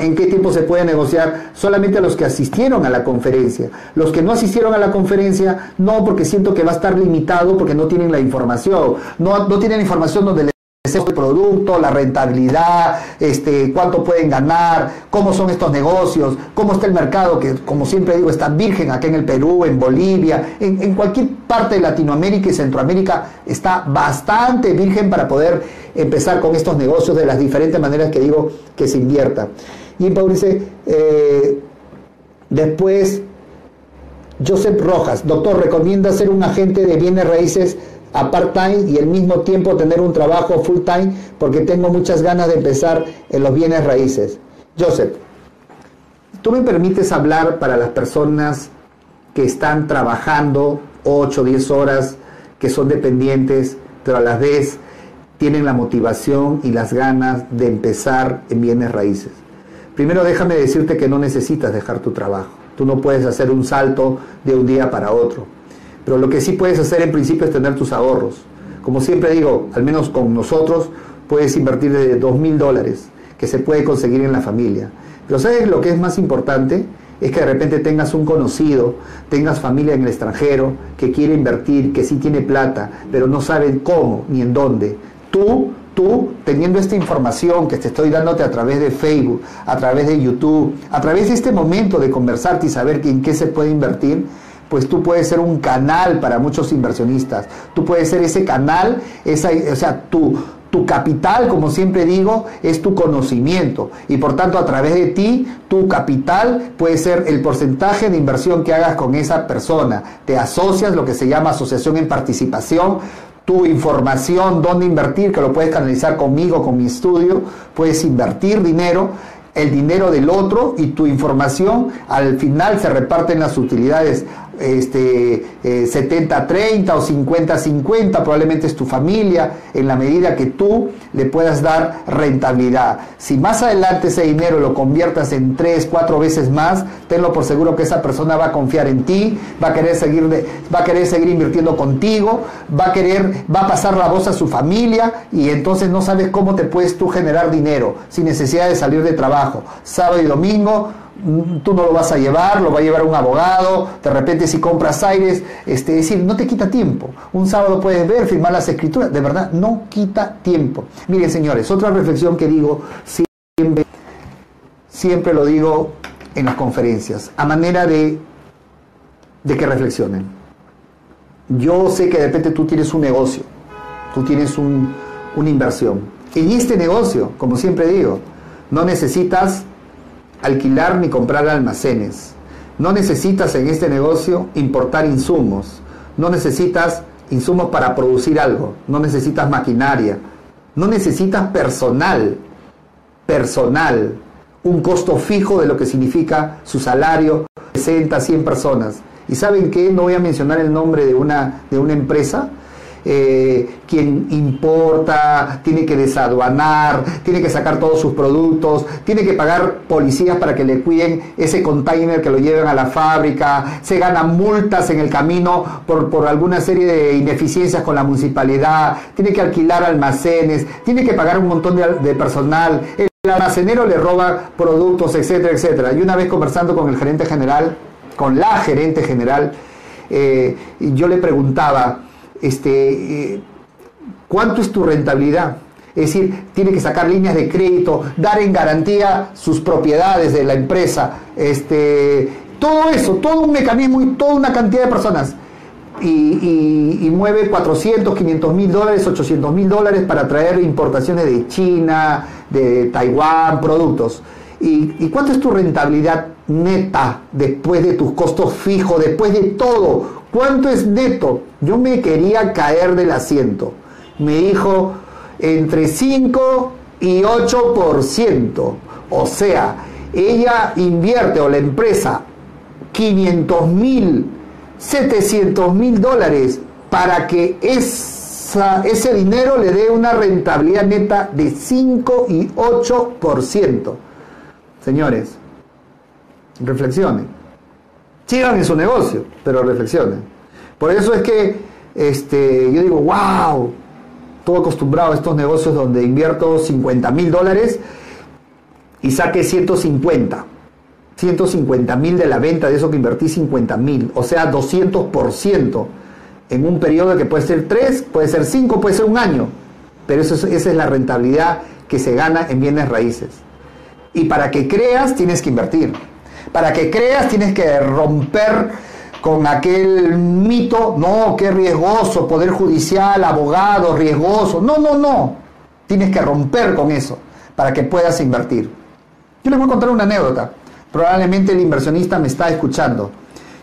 en qué tiempo se puede negociar, solamente a los que asistieron a la conferencia. Los que no asistieron a la conferencia, no, porque siento que va a estar limitado porque no tienen la información, no, no tienen información donde le el producto, la rentabilidad, este, cuánto pueden ganar, cómo son estos negocios, cómo está el mercado, que como siempre digo, está virgen aquí en el Perú, en Bolivia, en, en cualquier parte de Latinoamérica y Centroamérica está bastante virgen para poder empezar con estos negocios de las diferentes maneras que digo que se invierta. Y Paul dice, eh, después, Joseph Rojas, doctor, recomienda ser un agente de bienes raíces a part-time y al mismo tiempo tener un trabajo full-time porque tengo muchas ganas de empezar en los bienes raíces. Joseph, ¿tú me permites hablar para las personas que están trabajando 8 o 10 horas, que son dependientes, pero a la vez tienen la motivación y las ganas de empezar en bienes raíces? Primero déjame decirte que no necesitas dejar tu trabajo. Tú no puedes hacer un salto de un día para otro pero lo que sí puedes hacer en principio es tener tus ahorros. Como siempre digo, al menos con nosotros, puedes invertir de dos mil dólares que se puede conseguir en la familia. Pero ¿sabes lo que es más importante? Es que de repente tengas un conocido, tengas familia en el extranjero que quiere invertir, que sí tiene plata, pero no sabe cómo ni en dónde. Tú tú, teniendo esta información que te estoy dándote a través de Facebook, a través de YouTube, a través de este momento de conversarte y saber en qué se puede invertir, pues tú puedes ser un canal para muchos inversionistas. Tú puedes ser ese canal, esa, o sea, tu, tu capital, como siempre digo, es tu conocimiento y por tanto a través de ti, tu capital puede ser el porcentaje de inversión que hagas con esa persona. Te asocias, lo que se llama asociación en participación, tu información, dónde invertir, que lo puedes canalizar conmigo, con mi estudio, puedes invertir dinero el dinero del otro y tu información al final se reparten las utilidades este, 70-30 eh, o 50-50, probablemente es tu familia, en la medida que tú le puedas dar rentabilidad. Si más adelante ese dinero lo conviertas en 3, 4 veces más, tenlo por seguro que esa persona va a confiar en ti, va a querer seguir, va a querer seguir invirtiendo contigo, va a querer, va a pasar la voz a su familia y entonces no sabes cómo te puedes tú generar dinero sin necesidad de salir de trabajo. Sábado y domingo tú no lo vas a llevar, lo va a llevar un abogado, de repente si compras aires, este, es decir, no te quita tiempo. Un sábado puedes ver, firmar las escrituras, de verdad, no quita tiempo. Miren señores, otra reflexión que digo siempre, siempre lo digo en las conferencias, a manera de, de que reflexionen. Yo sé que de repente tú tienes un negocio, tú tienes un, una inversión. En este negocio, como siempre digo, no necesitas alquilar ni comprar almacenes. No necesitas en este negocio importar insumos. No necesitas insumos para producir algo. No necesitas maquinaria. No necesitas personal. Personal. Un costo fijo de lo que significa su salario. 60, 100 personas. ¿Y saben qué? No voy a mencionar el nombre de una, de una empresa eh, quien importa, tiene que desaduanar, tiene que sacar todos sus productos, tiene que pagar policías para que le cuiden ese container que lo lleven a la fábrica, se ganan multas en el camino por, por alguna serie de ineficiencias con la municipalidad, tiene que alquilar almacenes, tiene que pagar un montón de, personal, el almacenero le roba productos, etcétera, etcétera. Y una vez conversando con el gerente general, con la gerente general, eh, yo le preguntaba, este, eh, ¿cuánto es tu rentabilidad? Es decir, tiene que sacar líneas de crédito, dar en garantía sus propiedades de la empresa, este, todo eso, todo un mecanismo y toda una cantidad de personas. Y, mueve 400, 500 mil dólares, 800 mil dólares para traer importaciones de China, de Taiwán, productos. ¿Y, ¿Y cuánto es tu rentabilidad neta después de tus costos fijos, después de todo? ¿Cuánto es neto? Yo me quería caer del asiento. Me dijo entre 5 y 8%. O sea, ella invierte o la empresa 500 mil, 700 mil dólares para que ese dinero le dé una rentabilidad neta de 5 y 8%. Señores, reflexionen. Sigan en su negocio, pero reflexionen. Por eso es que este, yo digo, wow, todo acostumbrado a estos negocios donde invierto 50 mil dólares y saque 150. 150 mil de la venta de eso que invertí 50 mil, o sea, 200% en un periodo que puede ser 3, puede ser 5, puede ser un año, pero eso esa es la rentabilidad que se gana en bienes raíces. Y para que creas tienes que invertir. Para que creas tienes que romper con aquel mito, no, qué riesgoso, poder judicial, abogado, riesgoso. No, no, no. Tienes que romper con eso para que puedas invertir. Yo les voy a contar una anécdota. Probablemente el inversionista me está escuchando.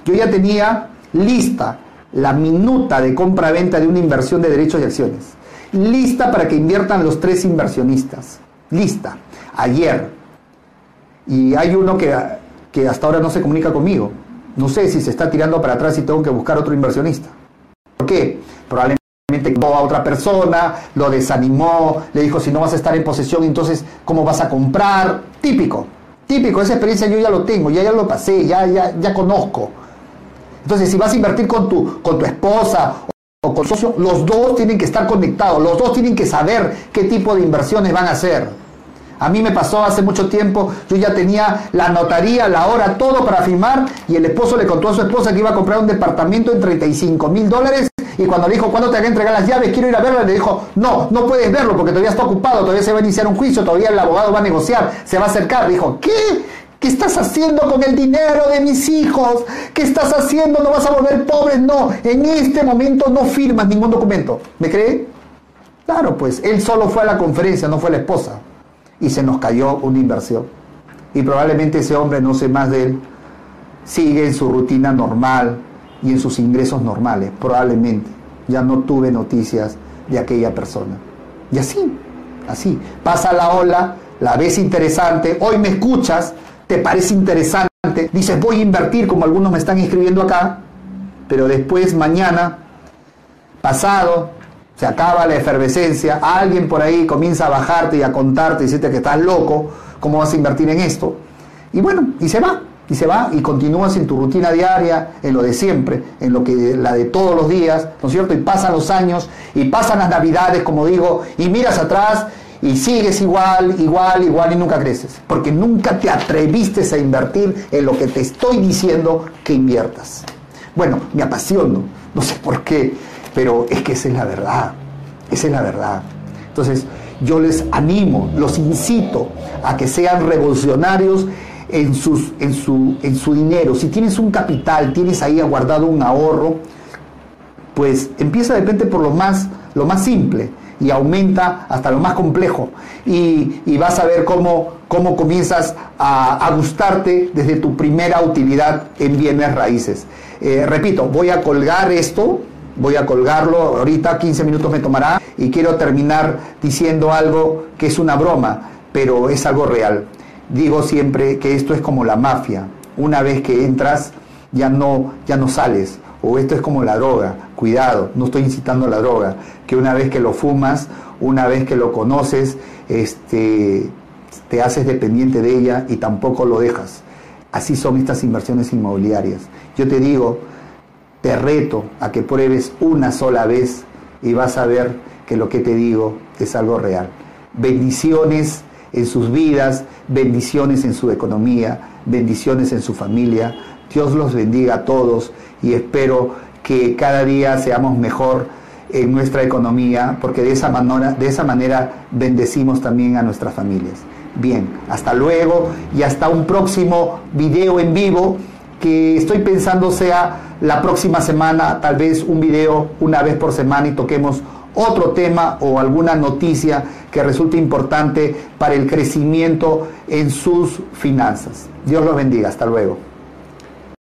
Yo ya tenía lista la minuta de compra-venta de una inversión de derechos y acciones. Lista para que inviertan los tres inversionistas. Lista. Ayer. Y hay uno que que hasta ahora no se comunica conmigo. No sé si se está tirando para atrás y tengo que buscar otro inversionista. ¿Por qué? Probablemente a otra persona, lo desanimó, le dijo si no vas a estar en posesión, entonces ¿cómo vas a comprar? Típico, típico, esa experiencia yo ya lo tengo, ya, ya lo pasé, ya, ya, ya conozco. Entonces si vas a invertir con tu, con tu esposa o con socio, los dos tienen que estar conectados, los dos tienen que saber qué tipo de inversiones van a hacer. A mí me pasó hace mucho tiempo, yo ya tenía la notaría, la hora, todo para firmar y el esposo le contó a su esposa que iba a comprar un departamento en 35 mil dólares y cuando le dijo, ¿cuándo te voy a entregar las llaves? Quiero ir a verlo, le dijo, no, no puedes verlo porque todavía está ocupado, todavía se va a iniciar un juicio, todavía el abogado va a negociar, se va a acercar. Dijo, ¿qué? ¿Qué estás haciendo con el dinero de mis hijos? ¿Qué estás haciendo? ¿No vas a volver pobre? No, en este momento no firmas ningún documento. ¿Me cree? Claro, pues él solo fue a la conferencia, no fue la esposa y se nos cayó una inversión. Y probablemente ese hombre, no sé más de él, sigue en su rutina normal y en sus ingresos normales, probablemente. Ya no tuve noticias de aquella persona. Y así, así, pasa la ola, la ves interesante, hoy me escuchas, te parece interesante, dices voy a invertir como algunos me están escribiendo acá, pero después mañana, pasado, se acaba la efervescencia, alguien por ahí comienza a bajarte y a contarte y decirte que estás loco, ¿cómo vas a invertir en esto? Y bueno, y se va, y se va y continúas en tu rutina diaria, en lo de siempre, en lo que la de todos los días, ¿no es cierto? Y pasan los años y pasan las navidades, como digo, y miras atrás y sigues igual, igual, igual y nunca creces, porque nunca te atreviste a invertir en lo que te estoy diciendo que inviertas. Bueno, me apasiono, no sé por qué, pero es que esa es la verdad, esa es la verdad. Entonces, yo les animo, los incito a que sean revolucionarios en, sus, en, su, en su dinero. Si tienes un capital, tienes ahí aguardado un ahorro, pues empieza de repente por lo más, lo más simple y aumenta hasta lo más complejo. Y, vas a ver cómo, cómo comienzas a, gustarte desde tu primera utilidad en bienes raíces. Eh, repito, voy a colgar esto, voy a colgarlo, ahorita 15 minutos me tomará y quiero terminar diciendo algo que es una broma, pero es algo real. Digo siempre que esto es como la mafia. Una vez que entras, ya no, ya no sales. O esto es como la droga. Cuidado, no estoy incitando a la droga. Que una vez que lo fumas, una vez que lo conoces, este, te haces dependiente de ella y tampoco lo dejas. Así son estas inversiones inmobiliarias. Yo te digo, te reto a que pruebes una sola vez y vas a ver que lo que te digo es algo real. Bendiciones en sus vidas, bendiciones en su economía, bendiciones en su familia. Dios los bendiga a todos y espero que cada día seamos mejor en nuestra economía, porque de esa manera, de esa manera bendecimos también a nuestras familias. Bien, hasta luego y hasta un próximo video en vivo que estoy pensando sea la próxima semana, tal vez un video una vez por semana y toquemos otro tema o alguna noticia que resulte importante para el crecimiento en sus finanzas. Dios los bendiga. Hasta luego.